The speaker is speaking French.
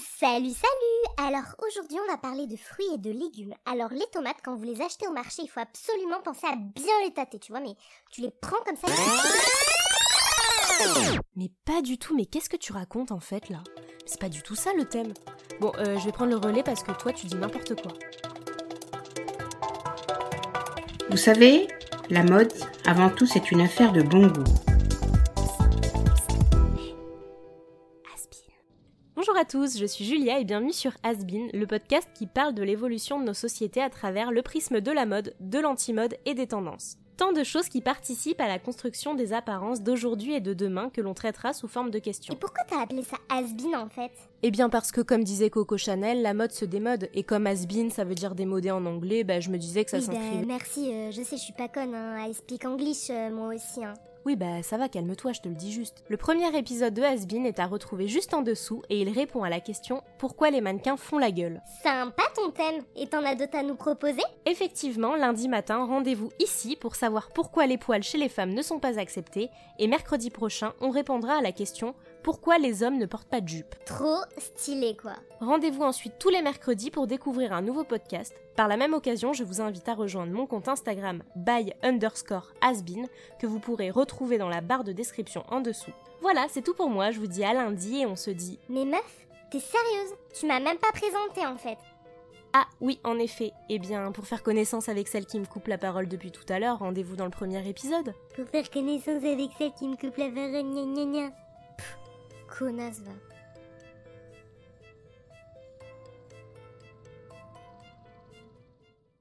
Salut, salut Alors aujourd'hui on va parler de fruits et de légumes. Alors les tomates, quand vous les achetez au marché, il faut absolument penser à bien les tâter, tu vois, mais tu les prends comme ça... Mais pas du tout, mais qu'est-ce que tu racontes en fait là? C'est pas du tout ça le thème. Bon, euh, je vais prendre le relais parce que toi tu dis n'importe quoi. Vous savez, la mode, avant tout, c'est une affaire de bon goût. Bonjour à tous, je suis Julia et bienvenue sur Asbin, le podcast qui parle de l'évolution de nos sociétés à travers le prisme de la mode, de l'anti-mode et des tendances. Tant de choses qui participent à la construction des apparences d'aujourd'hui et de demain que l'on traitera sous forme de questions. Et pourquoi t'as appelé ça Asbin en fait? Eh bien parce que comme disait Coco Chanel, la mode se démode et comme Asbin ça veut dire démodé en anglais, bah je me disais que ça Oui, bah, s'inscrivait. merci, euh, je sais, je suis pas conne, hein, I speak English euh, moi aussi. Hein. Oui, bah ça va, calme-toi, je te le dis juste. Le premier épisode de Asbin est à retrouver juste en dessous et il répond à la question pourquoi les mannequins font la gueule? Sympa ton thème, et t'en as d'autres à nous proposer? Effectivement, lundi matin, rendez-vous ici pour savoir pourquoi les poils chez les femmes ne sont pas acceptés et mercredi prochain, on répondra à la question pourquoi les hommes ne portent pas de jupe. Trop stylé quoi. Rendez-vous ensuite tous les mercredis pour découvrir un nouveau podcast. Par la même occasion, je vous invite à rejoindre mon compte Instagram by underscore asbin que vous pourrez retrouver dans la barre de description en dessous. Voilà, c'est tout pour moi, je vous dis à lundi et on se dit Mais meuf, t'es sérieuse? Tu m'as même pas présenté en fait. Ah oui, en effet. Eh bien, pour faire connaissance avec celle qui me coupe la parole depuis tout à l'heure, rendez-vous dans le premier épisode. Pour faire connaissance avec celle qui me coupe la parole, gna gna gna. Who knows that?